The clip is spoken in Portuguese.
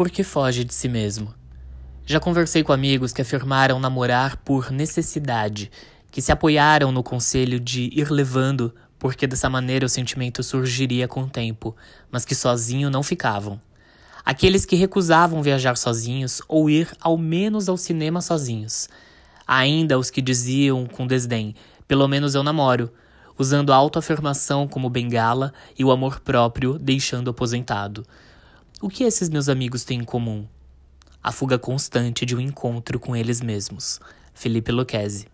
porque foge de si mesmo. Já conversei com amigos que afirmaram namorar por necessidade, que se apoiaram no conselho de ir levando, porque dessa maneira o sentimento surgiria com o tempo, mas que sozinho não ficavam. Aqueles que recusavam viajar sozinhos ou ir ao menos ao cinema sozinhos. Ainda os que diziam com desdém: pelo menos eu namoro, usando a autoafirmação como bengala e o amor próprio deixando aposentado. O que esses meus amigos têm em comum? A fuga constante de um encontro com eles mesmos. Felipe Lucchesi